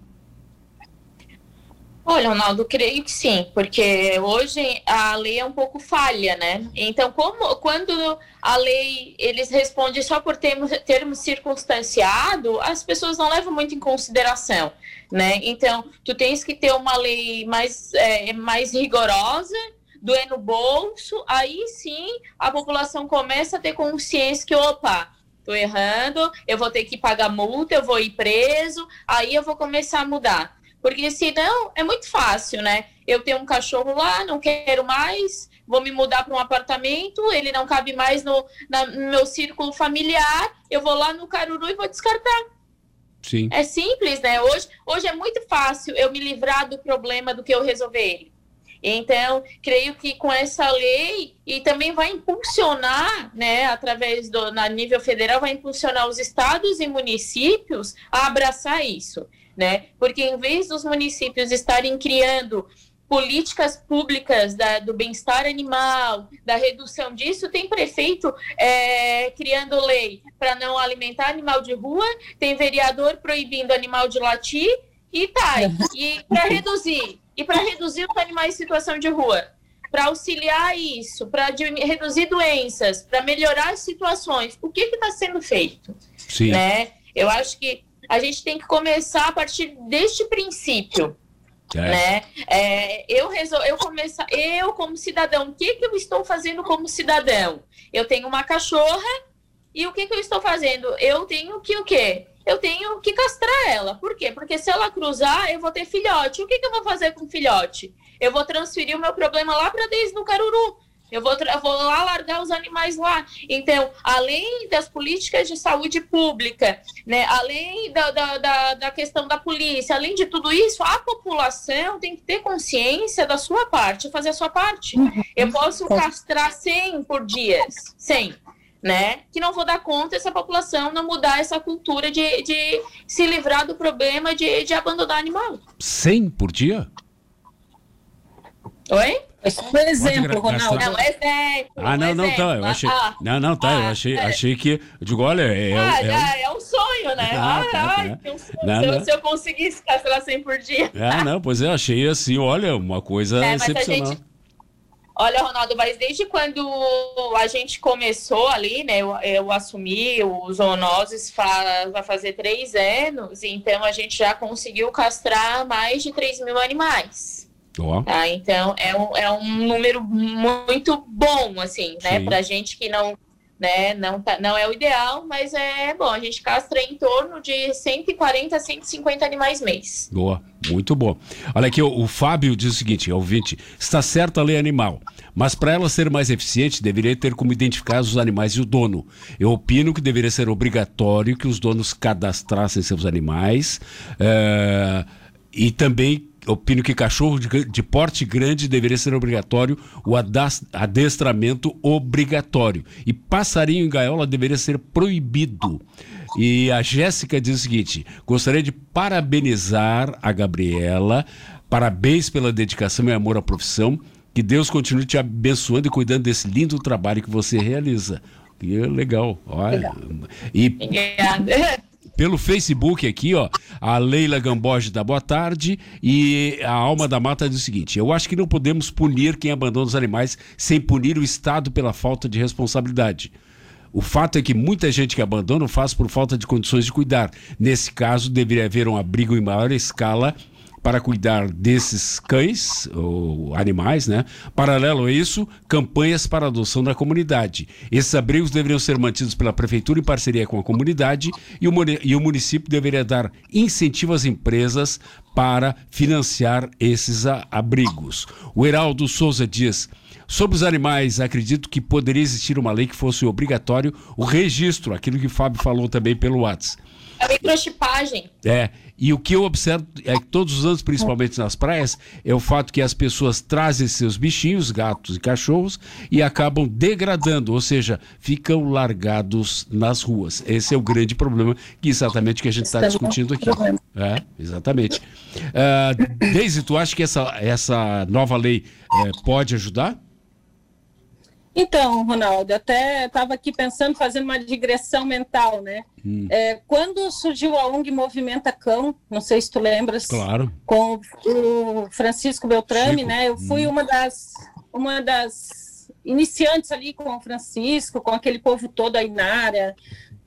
Olha, Ronaldo, creio que sim, porque hoje a lei é um pouco falha, né? Então, como quando a lei eles respondem só por termo, termo circunstanciado, as pessoas não levam muito em consideração, né? Então, tu tens que ter uma lei mais, é, mais rigorosa, doer no bolso, aí sim a população começa a ter consciência que, opa, tô errando, eu vou ter que pagar multa, eu vou ir preso, aí eu vou começar a mudar. Porque senão é muito fácil, né? Eu tenho um cachorro lá, não quero mais, vou me mudar para um apartamento, ele não cabe mais no, na, no meu círculo familiar, eu vou lá no caruru e vou descartar. Sim. É simples, né? Hoje, hoje é muito fácil eu me livrar do problema do que eu resolver ele. Então, creio que com essa lei e também vai impulsionar, né, através do na nível federal, vai impulsionar os estados e municípios a abraçar isso né? Porque em vez dos municípios estarem criando políticas públicas da, do bem-estar animal, da redução disso, tem prefeito é, criando lei para não alimentar animal de rua, tem vereador proibindo animal de latir e tá. E para reduzir, e para reduzir os animais em situação de rua, para auxiliar isso, para reduzir doenças, para melhorar as situações, o que está sendo feito? Sim. Né? Eu acho que a gente tem que começar a partir deste princípio. É. Né? É, eu resol... eu começar, eu como cidadão, o que, que eu estou fazendo como cidadão? Eu tenho uma cachorra e o que, que eu estou fazendo? Eu tenho que o quê? Eu tenho que castrar ela. Por quê? Porque se ela cruzar, eu vou ter filhote. O que, que eu vou fazer com filhote? Eu vou transferir o meu problema lá para desde no caruru. Eu vou, eu vou lá largar os animais lá. Então, além das políticas de saúde pública, né, além da, da, da, da, questão da polícia, além de tudo isso, a população tem que ter consciência da sua parte, fazer a sua parte. Uhum. Eu posso castrar 100 por dia, 100. Né? Que não vou dar conta essa população não mudar essa cultura de, de se livrar do problema de, de abandonar animal. 100 por dia? Oi? Por exemplo, Ronaldo. Não, exemplo. Ah, não, não, tá. Eu achei. Ah, não, não, tá. Ah, eu achei, é. achei que. Eu digo, olha, é. é ah, é, é um sonho, né? Ah, ah tá, tá. Um sonho. Não, se, não. se, eu conseguisse castrar 100 por dia. Ah, não, pois é, achei assim, olha, uma coisa é, excepcional. Gente, olha, Ronaldo, mas desde quando a gente começou ali, né? Eu, eu assumi o zoonoses fa, vai fazer três anos, então a gente já conseguiu castrar mais de 3 mil animais. Oh. Tá? Então, é um, é um número muito bom, assim, né? Para gente que não, né? Não, tá, não é o ideal, mas é bom. A gente castra em torno de 140 a 150 animais mês. Boa, muito bom. Olha aqui, o, o Fábio diz o seguinte, ouvinte, está certa a lei animal, mas para ela ser mais eficiente, deveria ter como identificar os animais e o dono. Eu opino que deveria ser obrigatório que os donos cadastrassem seus animais é, e também opino que cachorro de, de, porte grande deveria ser obrigatório o adestramento obrigatório. E passarinho em gaiola deveria ser proibido. E a Jéssica diz o seguinte: gostaria de parabenizar a Gabriela, parabéns pela dedicação e amor à profissão. Que Deus continue te abençoando e cuidando desse lindo trabalho que você realiza. E é legal. Olha. Legal. E... Obrigada pelo Facebook aqui, ó, a Leila Gamboge da boa tarde e a Alma da Mata diz o seguinte: eu acho que não podemos punir quem abandona os animais sem punir o Estado pela falta de responsabilidade. O fato é que muita gente que abandona faz por falta de condições de cuidar. Nesse caso, deveria haver um abrigo em maior escala para cuidar desses cães ou animais, né? Paralelo a isso, campanhas para adoção da comunidade. Esses abrigos deveriam ser mantidos pela prefeitura em parceria com a comunidade e o, município deveria dar incentivo às empresas para financiar esses abrigos. O Heraldo Souza diz. Sobre os animais, acredito que poderia existir uma lei que fosse obrigatório o registro, aquilo que o Fábio falou também pelo WhatsApp. A microchipagem. É, e o que eu observo é que todos os anos, principalmente nas praias, é o fato que as pessoas trazem seus bichinhos, gatos e cachorros, e acabam degradando, ou seja, ficam largados nas ruas. Esse é o grande problema que exatamente que a gente está discutindo aqui. É, exatamente. Uh, Deise, tu acha que essa, essa nova lei é, pode ajudar? Então, Ronaldo, até estava aqui pensando, fazendo uma digressão mental, né? Hum. É, quando surgiu a ONG Movimenta Cão, não sei se tu lembras, claro. com o Francisco Beltrame, Chico. né? Eu fui hum. uma das uma das iniciantes ali com o Francisco, com aquele povo todo aí na área,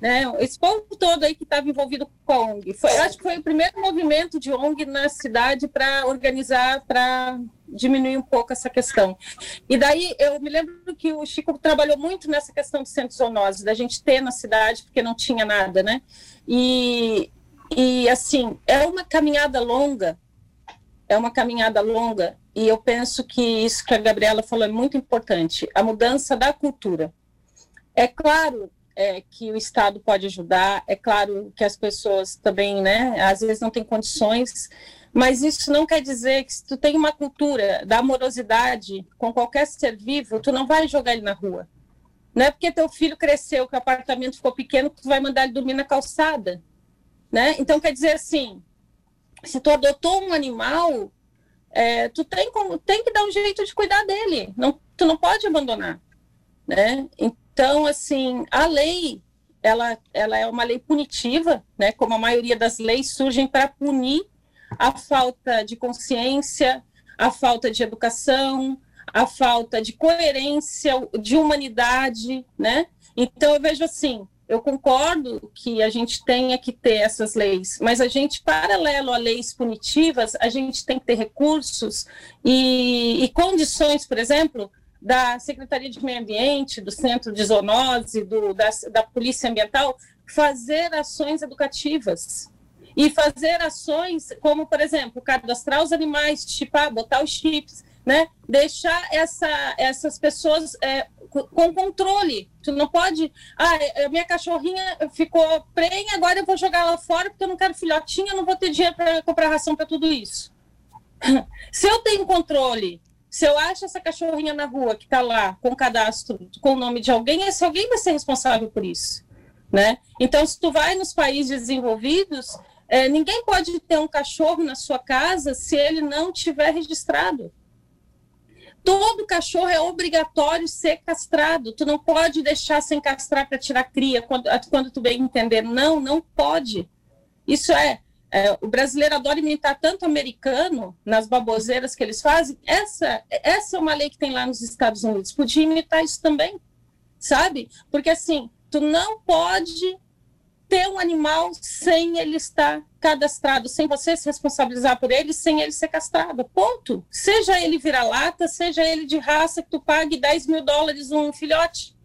né? Esse povo todo aí que estava envolvido com a ONG. Foi, acho que foi o primeiro movimento de ONG na cidade para organizar, para diminuir um pouco essa questão. E daí eu me lembro que o Chico trabalhou muito nessa questão de centros zoonoses, da gente ter na cidade, porque não tinha nada, né? E, e assim, é uma caminhada longa, é uma caminhada longa, e eu penso que isso que a Gabriela falou é muito importante, a mudança da cultura. É claro é, que o Estado pode ajudar. É claro que as pessoas também, né, às vezes não têm condições, mas isso não quer dizer que se tu tem uma cultura da amorosidade com qualquer ser vivo, tu não vai jogar ele na rua. Não é porque teu filho cresceu, que o apartamento ficou pequeno, que tu vai mandar ele dormir na calçada. Né? Então, quer dizer assim, se tu adotou um animal, é, tu tem, como, tem que dar um jeito de cuidar dele. Não, tu não pode abandonar. Né? Então, assim, a lei, ela, ela é uma lei punitiva, né? Como a maioria das leis surgem para punir a falta de consciência, a falta de educação, a falta de coerência, de humanidade, né? Então, eu vejo assim, eu concordo que a gente tenha que ter essas leis, mas a gente, paralelo a leis punitivas, a gente tem que ter recursos e, e condições, por exemplo, da Secretaria de Meio Ambiente, do Centro de Zoonose, do, da, da Polícia Ambiental, fazer ações educativas. E fazer ações como, por exemplo, cadastrar os animais, chipar, botar os chips, né? deixar essa, essas pessoas é, com controle. Tu não pode. Ah, é, a minha cachorrinha ficou prenha, agora eu vou jogar ela fora porque eu não quero filhotinha, não vou ter dinheiro para comprar ração para tudo isso. *laughs* Se eu tenho controle se eu acho essa cachorrinha na rua que está lá com cadastro com o nome de alguém, esse alguém vai ser responsável por isso, né? Então, se tu vai nos países desenvolvidos, é, ninguém pode ter um cachorro na sua casa se ele não tiver registrado. Todo cachorro é obrigatório ser castrado. Tu não pode deixar sem castrar para tirar cria quando, quando tu bem entender. Não, não pode. Isso é é, o brasileiro adora imitar tanto americano nas baboseiras que eles fazem. Essa, essa é uma lei que tem lá nos Estados Unidos. Podia imitar isso também, sabe? Porque assim, tu não pode ter um animal sem ele estar cadastrado, sem você se responsabilizar por ele, sem ele ser castrado. Ponto. Seja ele vira-lata, seja ele de raça que tu pague 10 mil dólares um filhote.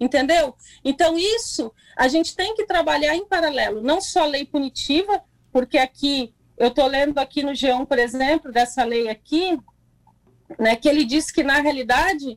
entendeu? Então, isso a gente tem que trabalhar em paralelo, não só lei punitiva, porque aqui, eu estou lendo aqui no G1, por exemplo, dessa lei aqui, né, que ele diz que, na realidade,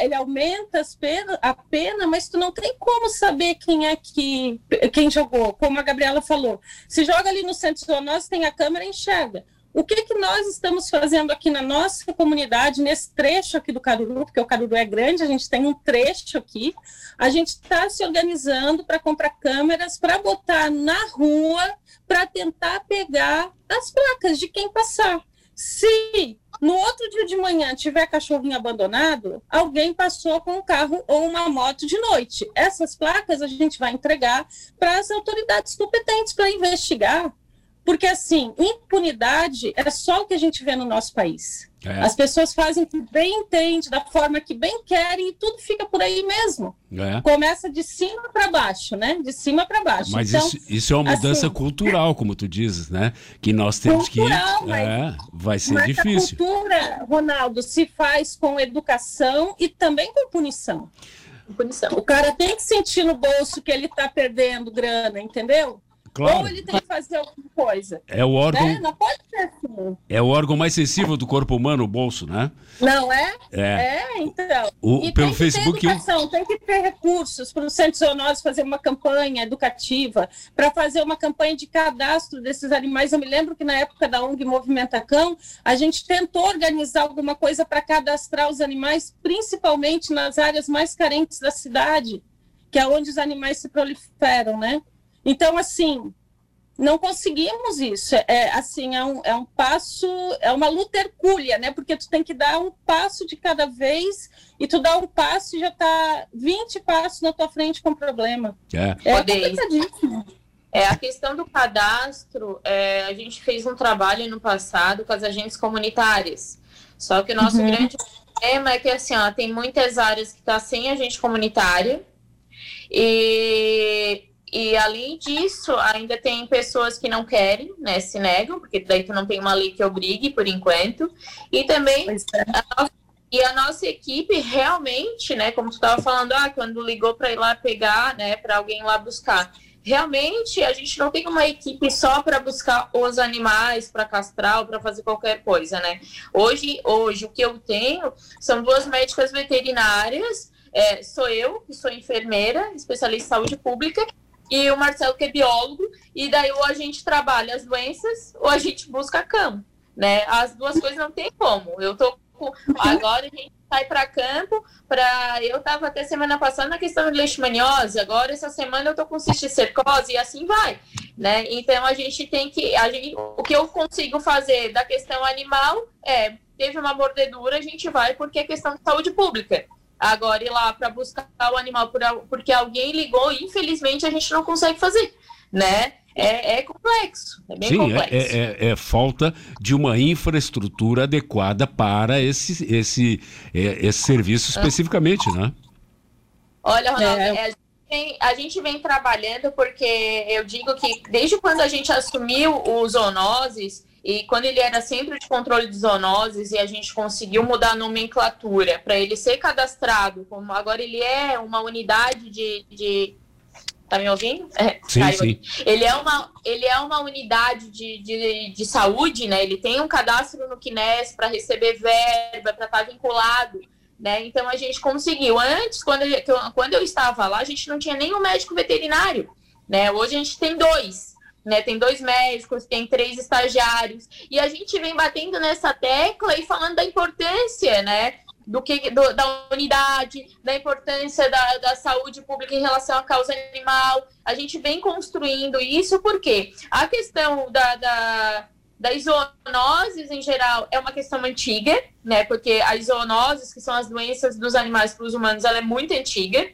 ele aumenta pena, a pena, mas tu não tem como saber quem é que quem jogou, como a Gabriela falou. Se joga ali no centro zoonose, tem a câmera e enxerga. O que, que nós estamos fazendo aqui na nossa comunidade, nesse trecho aqui do Caruru, porque o Caruru é grande, a gente tem um trecho aqui, a gente está se organizando para comprar câmeras, para botar na rua, para tentar pegar as placas de quem passar. Se no outro dia de manhã tiver cachorrinho abandonado, alguém passou com um carro ou uma moto de noite. Essas placas a gente vai entregar para as autoridades competentes para investigar porque, assim, impunidade é só o que a gente vê no nosso país. É. As pessoas fazem o que bem entende, da forma que bem querem, e tudo fica por aí mesmo. É. Começa de cima para baixo, né? De cima para baixo. Mas então, isso, isso, é uma mudança assim, cultural, como tu dizes, né? Que nós temos cultural, que. Mas, é, vai ser mas difícil. A cultura, Ronaldo, se faz com educação e também com punição. Punição. O cara tem que sentir no bolso que ele está perdendo grana, entendeu? Claro. Ou ele tem que fazer alguma coisa. É o órgão. Né? Não pode ser assim. É o órgão mais sensível do corpo humano, o bolso, né? Não é? É, é então. O, pelo tem Facebook. Ter educação, Tem que ter recursos para o Centro Zoonose fazer uma campanha educativa, para fazer uma campanha de cadastro desses animais. Eu me lembro que na época da ONG Movimenta Cão, a gente tentou organizar alguma coisa para cadastrar os animais, principalmente nas áreas mais carentes da cidade, que é onde os animais se proliferam, né? Então, assim, não conseguimos isso. É assim, é um, é um passo, é uma luta hercúlea, né? Porque tu tem que dar um passo de cada vez e tu dá um passo e já tá 20 passos na tua frente com problema. É, é complicadíssimo. É, a questão do cadastro, é, a gente fez um trabalho no passado com as agentes comunitárias. Só que o nosso uhum. grande problema é que assim, ó, tem muitas áreas que tá sem agente comunitária e e além disso, ainda tem pessoas que não querem, né, se negam, porque daí tu não tem uma lei que obrigue por enquanto. E também é. a nossa, e a nossa equipe realmente, né, como tu estava falando, ah, quando ligou para ir lá pegar, né, para alguém lá buscar. Realmente, a gente não tem uma equipe só para buscar os animais, para castrar ou para fazer qualquer coisa, né? Hoje, hoje, o que eu tenho são duas médicas veterinárias, é, sou eu, que sou enfermeira, especialista em saúde pública, e o Marcelo que é biólogo, e daí ou a gente trabalha as doenças ou a gente busca campo, né? As duas coisas não tem como. Eu tô com... agora a gente sai para campo para eu tava até semana passada na questão de leishmaniose, agora essa semana eu tô com cisticercose e assim vai, né? Então a gente tem que a gente, o que eu consigo fazer da questão animal é teve uma mordedura, a gente vai porque é questão de saúde pública. Agora ir lá para buscar o animal porque alguém ligou, infelizmente a gente não consegue fazer, né? É, é complexo, é bem Sim, é, complexo. É, é, é, falta de uma infraestrutura adequada para esse, esse, é, esse serviço especificamente, né? Olha, Ronaldo, é. a gente, vem, a gente vem trabalhando porque eu digo que desde quando a gente assumiu os zoonoses, e quando ele era centro de controle de zoonoses e a gente conseguiu mudar a nomenclatura para ele ser cadastrado, como agora ele é uma unidade de. de... Tá me ouvindo? É, sim, sim. Ele é uma, ele é uma unidade de, de, de saúde, né? Ele tem um cadastro no Kines para receber verba, para estar tá vinculado. Né? Então a gente conseguiu. Antes, quando eu, quando eu estava lá, a gente não tinha nenhum médico veterinário. Né? Hoje a gente tem dois né? Tem dois médicos, tem três estagiários. E a gente vem batendo nessa tecla e falando da importância, né? Do que do, da unidade, da importância da, da saúde pública em relação à causa animal. A gente vem construindo isso porque a questão da, da das zoonoses em geral é uma questão antiga, né? Porque as zoonoses, que são as doenças dos animais para os humanos, ela é muito antiga.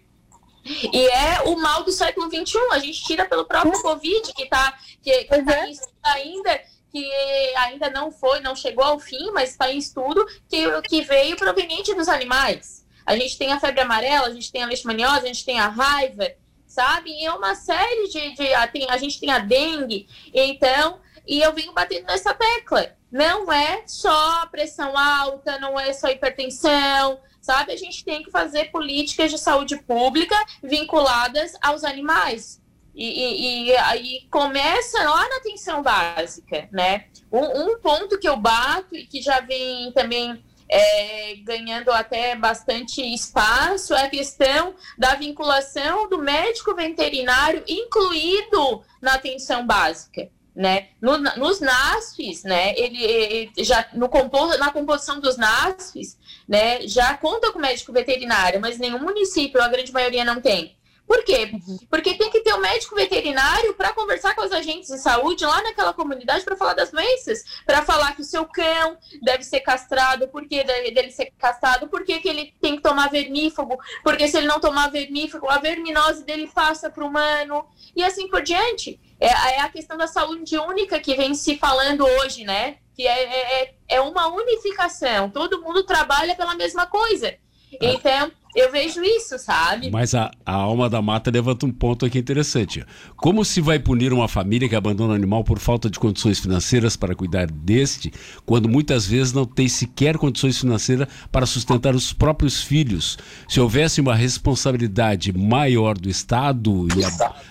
E é o mal do século XXI. A gente tira pelo próprio uhum. Covid, que está que, que tá em estudo ainda, que ainda não foi, não chegou ao fim, mas está em estudo, que, que veio proveniente dos animais. A gente tem a febre amarela, a gente tem a leishmaniose, a gente tem a raiva, sabe? E é uma série de. de a, tem, a gente tem a dengue. Então, e eu venho batendo nessa tecla. Não é só pressão alta, não é só hipertensão, sabe? A gente tem que fazer políticas de saúde pública vinculadas aos animais. E, e, e aí começa lá na atenção básica, né? Um, um, ponto que eu bato e que já vem também é, ganhando até bastante espaço é a questão da vinculação do médico veterinário incluído na atenção básica né? No, nos NASFs, né? Ele, ele já no compor, na composição dos NASFs, né? Já conta com médico veterinário, mas nenhum município, a grande maioria não tem. Por quê? Uhum. Porque tem que ter um médico veterinário para conversar com os agentes de saúde lá naquela comunidade para falar das doenças, para falar que o seu cão deve ser castrado, por que dele ser castrado, por que, que ele tem que tomar vermífugo, porque se ele não tomar vermífugo, a verminose dele passa para o humano, e assim por diante. É, é, a questão da saúde única que vem se falando hoje, né? Que é, é, é uma unificação, todo mundo trabalha pela mesma coisa. É. Então, eu vejo isso, sabe? Mas a, a, alma da mata levanta um ponto aqui interessante. Como se vai punir uma família que abandona o animal por falta de condições financeiras para cuidar deste, quando muitas vezes não tem sequer condições financeiras para sustentar os próprios filhos? Se houvesse uma responsabilidade maior do Estado e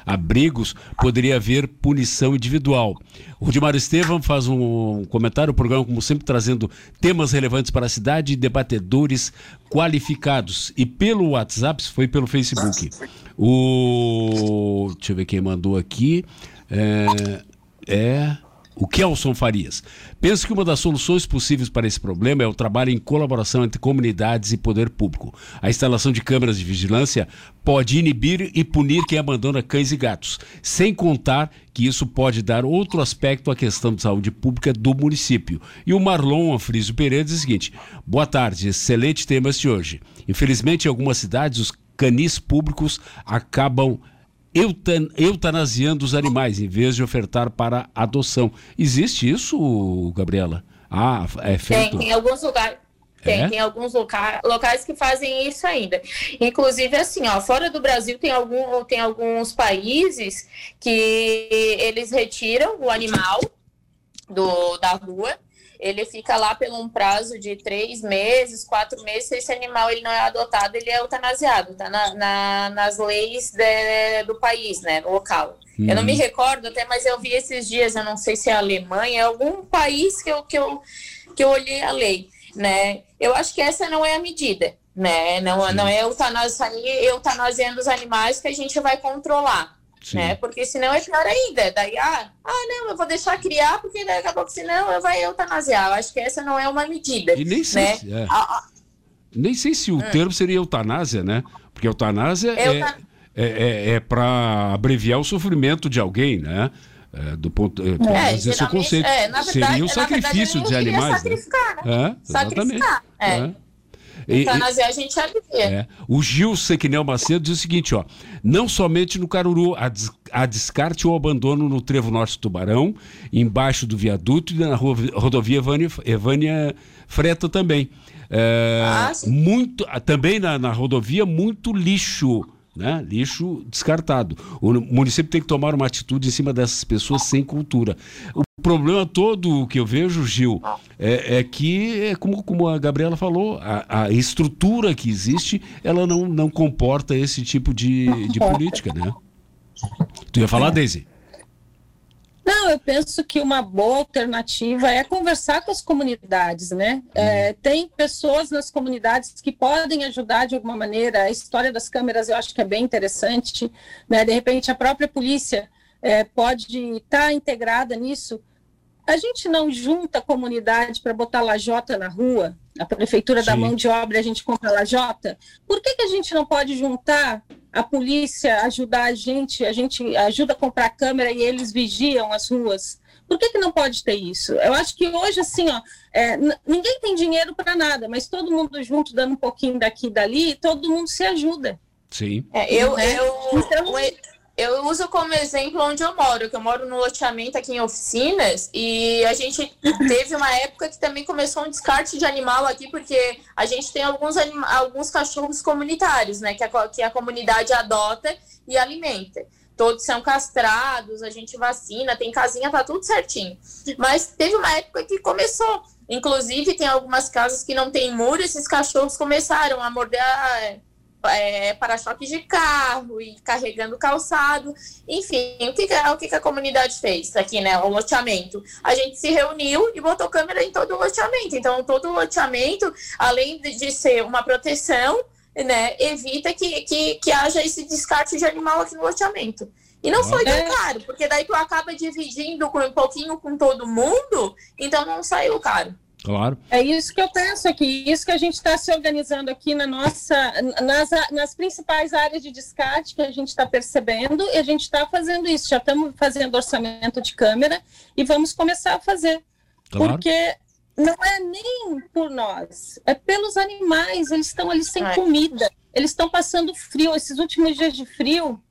abrigos, poderia haver punição individual. O Rudimar Estevam faz um comentário, o programa, como sempre, trazendo temas relevantes para a cidade e debatedores qualificados. E pelo WhatsApp, foi pelo Facebook. O. Deixa eu ver quem mandou aqui. É. é o Kelson Farias. Penso que uma das soluções possíveis para esse problema é o trabalho em colaboração entre comunidades e poder público. A instalação de câmeras de vigilância pode inibir e punir quem abandona cães e gatos, sem contar que isso pode dar outro aspecto à questão de saúde pública do município. E o Marlon Afrísio Pereira diz o seguinte: boa tarde, excelente tema de hoje. Infelizmente, em algumas cidades, os canis públicos acabam eutan eutanasiando os animais em vez de ofertar para adoção. Existe isso, Gabriela? Ah, é feito. Tem, em alguns lugares. Tem, é? tem alguns loca locais que fazem isso ainda. Inclusive, assim, ó, fora do Brasil tem, algum, tem alguns países que eles retiram o animal do, da rua ele fica lá por um prazo de três meses, quatro meses, se esse animal ele não é adotado, ele é eutanasiado, tá na, na nas leis de, do país, né, no local. Uhum. Eu não me uhum. recordo até, mas eu vi esses dias, eu não sei se é Alemanha, é algum país que eu, que eu, que eu olhei a lei, né. Eu acho que essa não é a medida, né, não, não é eutanasiando os animais que a gente vai controlar né? Porque senão é pior ainda. Daí, ah, ah, não, eu vou deixar criar, porque daqui a pouco, senão eu vai eutanasiar. Eu acho que essa não é uma medida. E nem sei, né? se, é. nem sei se o hum. termo seria eutanásia, né? Porque eutanásia é, Eutan... é, é, é para abreviar o sofrimento de alguém, né? É, do ponto, é, é, esse conceito. É, verdade, seria o sacrifício de animais. Né? Sacrificar, né? É, sacrificar. É. Eutanásia a gente alivia. É. O Gil Sequinel Macedo diz o seguinte, ó. Não somente no Caruru, a, des, a descarte ou abandono no Trevo Norte Tubarão, embaixo do viaduto e na rodovia Evânia, Evânia Freta também. É, ah, muito, também na, na rodovia, muito lixo. Né? Lixo descartado. O município tem que tomar uma atitude em cima dessas pessoas sem cultura. O problema todo que eu vejo, Gil, é, é que, é como, como a Gabriela falou, a, a, estrutura que existe, ela não, não comporta esse tipo de, de política, né? Tu ia falar. Daisy? Não, eu penso que uma boa alternativa é conversar com as comunidades, né? É, uhum. tem pessoas nas comunidades que podem ajudar de alguma maneira. A história das câmeras eu acho que é bem interessante, né? De repente a própria polícia é, pode estar tá integrada nisso a gente não junta a comunidade para botar lajota na rua? A prefeitura Sim. dá mão de obra e a gente compra lajota? Por que, que a gente não pode juntar a polícia, ajudar a gente, a gente ajuda a comprar câmera e eles vigiam as ruas? Por que, que não pode ter isso? Eu acho que hoje, assim, ó, é, ninguém tem dinheiro para nada, mas todo mundo junto, dando um pouquinho daqui e dali, todo mundo se ajuda. Sim. É, eu, né? eu, então, eu uso como exemplo onde eu moro, que eu moro no loteamento aqui em oficinas, e a gente teve uma época que também começou um descarte de animal aqui, porque a gente tem alguns, alguns cachorros comunitários, né, que a, que a comunidade adota e alimenta. todos são castrados, a gente vacina, tem casinha, tá tudo certinho. Mas teve uma época que começou. Inclusive, tem algumas casas que não tem muro, esses cachorros começaram a morder é, para-choques de carro e carregando calçado. Enfim, o que, o que a comunidade fez aqui, né? O loteamento. A gente se reuniu e botou câmera em todo o loteamento. Então, todo o loteamento, além de, ser uma proteção, né, evita que, que, que haja esse descarte de animal aqui no loteamento. E não foi tão caro, porque daí tu acaba dividindo com um pouquinho com todo mundo, então não saiu caro. Claro. É isso que eu penso aqui, isso que a gente está se organizando aqui na nossa, nas, nas principais áreas de descarte que a gente está percebendo, e a gente está fazendo isso, já estamos fazendo orçamento de câmera e vamos começar a fazer. Claro. Porque não é nem por nós, é pelos animais. Eles estão ali sem é. comida, eles estão passando frio. Esses últimos dias de frio,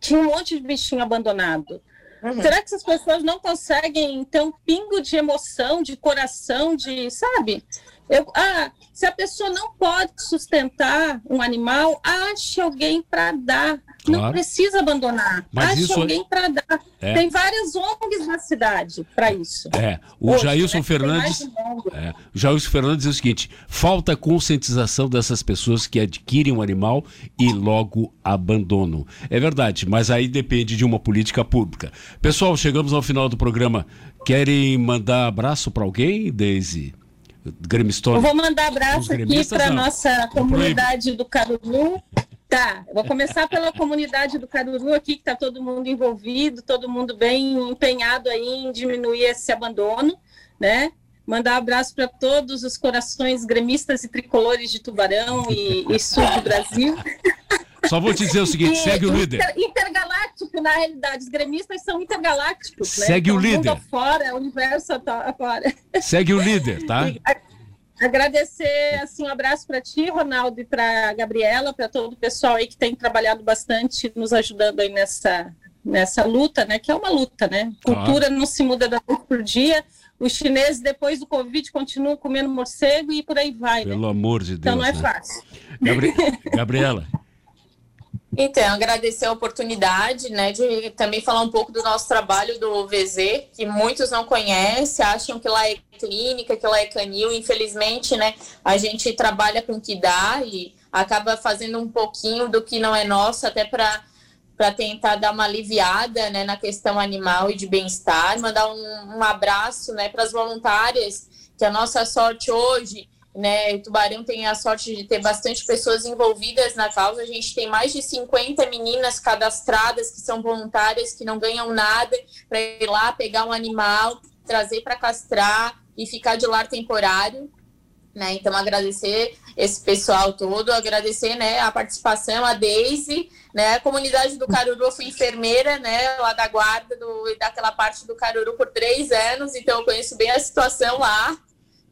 tinha um monte de bichinho abandonado. Uhum. Será que essas pessoas não conseguem ter um pingo de emoção, de coração, de, sabe? Eu, ah, se a pessoa não pode sustentar um animal, ache alguém para dar. Claro. Não precisa abandonar. Mas ache isso... alguém para dar. É. Tem várias ONGs na cidade para isso. É. O Hoje, Jailson né? Fernandes. É. O Jailson Fernandes diz o seguinte: falta conscientização dessas pessoas que adquirem um animal e logo abandonam. É verdade, mas aí depende de uma política pública. Pessoal, chegamos ao final do programa. Querem mandar abraço para alguém, Daisy? Eu vou mandar abraço aqui para nossa comunidade do Caruru. Tá, vou começar pela comunidade do Caruru aqui, que está todo mundo envolvido, todo mundo bem empenhado aí em diminuir esse abandono, né? Mandar um abraço para todos os corações gremistas e tricolores de Tubarão e, e sul do Brasil. *laughs* Só vou te dizer o seguinte, e, segue o líder. intergaláctico, na realidade, os gremistas são intergalácticos, né? Segue então, o líder. O mundo afora, o universo afora. Segue o líder, tá? *laughs* E, agradecer assim um abraço para ti, Ronaldo, e para Gabriela, para todo o pessoal aí que tem trabalhado bastante, nos ajudando aí nessa nessa luta, né? Que é uma luta, né? Cultura não se muda da noite por dia. Os chineses, depois do Covid, continuam comendo morcego e por aí vai. Né? Pelo né? amor de Deus. Então não é né? fácil. Gabri... *laughs* Gabriela. Então, agradecer a oportunidade, né, de também falar um pouco do nosso trabalho do VZ, que muitos não conhecem, acham que lá é clínica, que lá é canil. Infelizmente, né, a gente trabalha com o que dá e acaba fazendo um pouquinho do que não é nosso, até para para tentar dar uma aliviada né, na questão animal e de bem-estar, mandar um, um abraço né, para as voluntárias, que a nossa sorte hoje né? Tubarão tem a sorte de ter bastante pessoas envolvidas na causa. A gente tem mais de 50 meninas cadastradas que são voluntárias, que não ganham nada para ir lá pegar um animal, trazer para castrar e ficar de lar temporário. Né? Então, agradecer esse pessoal todo, agradecer né, a participação, a Deise, né? A comunidade do Caruru, eu fui enfermeira, né, lá da guarda do, daquela parte do Caruru por três anos, então eu conheço bem a situação lá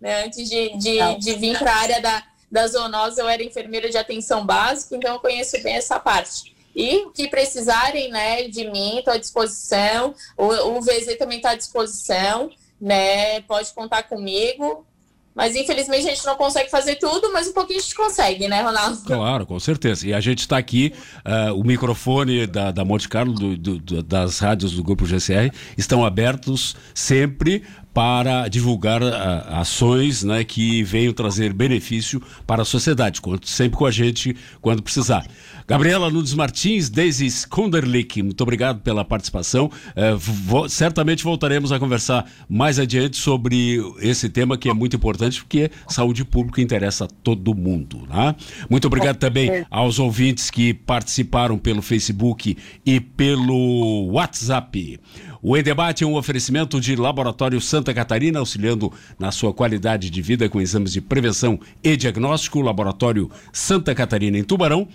né? Antes de, de, de vir para a área da, da zoonose, eu era enfermeira de atenção básica, então eu conheço bem essa parte. E que precisarem né, de mim, estou à disposição. O, o VZ também está à disposição, né? Pode contar comigo. Mas infelizmente a gente não consegue fazer tudo, mas um pouquinho a gente consegue, né, Ronaldo? Claro, com certeza. E a gente está aqui, uh, o microfone da, da Monte Carlo, do, do, das rádios do Grupo GCR, estão abertos sempre para divulgar uh, ações né, que venham trazer benefício para a sociedade. Conte sempre com a gente quando precisar. Gabriela Nunes Martins, Daisy Skunderlich, muito obrigado pela participação. Vo certamente voltaremos a conversar mais adiante sobre esse tema que é muito importante, porque saúde pública interessa a todo mundo. Né? Muito obrigado também aos ouvintes que participaram pelo Facebook e pelo WhatsApp. O E-Debate é um oferecimento de Laboratório Santa Catarina, auxiliando na sua qualidade de vida com exames de prevenção e diagnóstico. Laboratório Santa Catarina em Tubarão.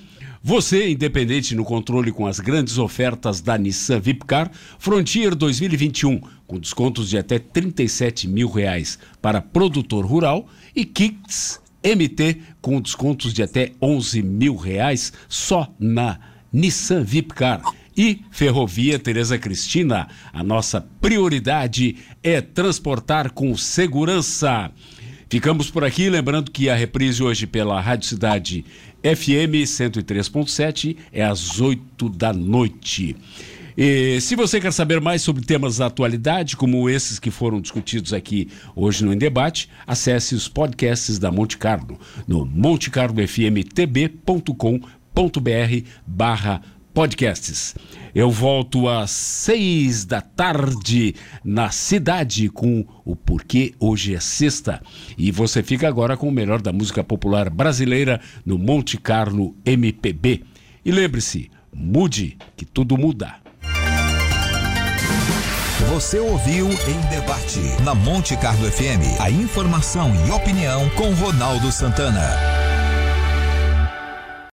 Você, independente no controle com as grandes ofertas da Nissan Vipcar, Frontier 2021, com descontos de até 37 mil reais para produtor rural e Kicks MT com descontos de até 11 mil reais só na Nissan Vipcar. E Ferrovia Tereza Cristina, a nossa prioridade é transportar com segurança. Ficamos por aqui, lembrando que a reprise hoje pela Rádio Cidade FM 103.7 é às 8 da noite. E se você quer saber mais sobre temas da atualidade, como esses que foram discutidos aqui hoje no Em Debate, acesse os podcasts da Monte Carlo no montecarlofmtb.com.br barra podcasts. Eu volto às seis da tarde na cidade com o Porquê Hoje é Sexta. E você fica agora com o melhor da música popular brasileira no Monte Carlo MPB. E lembre-se, mude que tudo muda. Você ouviu em debate na Monte Carlo FM a informação e opinião com Ronaldo Santana.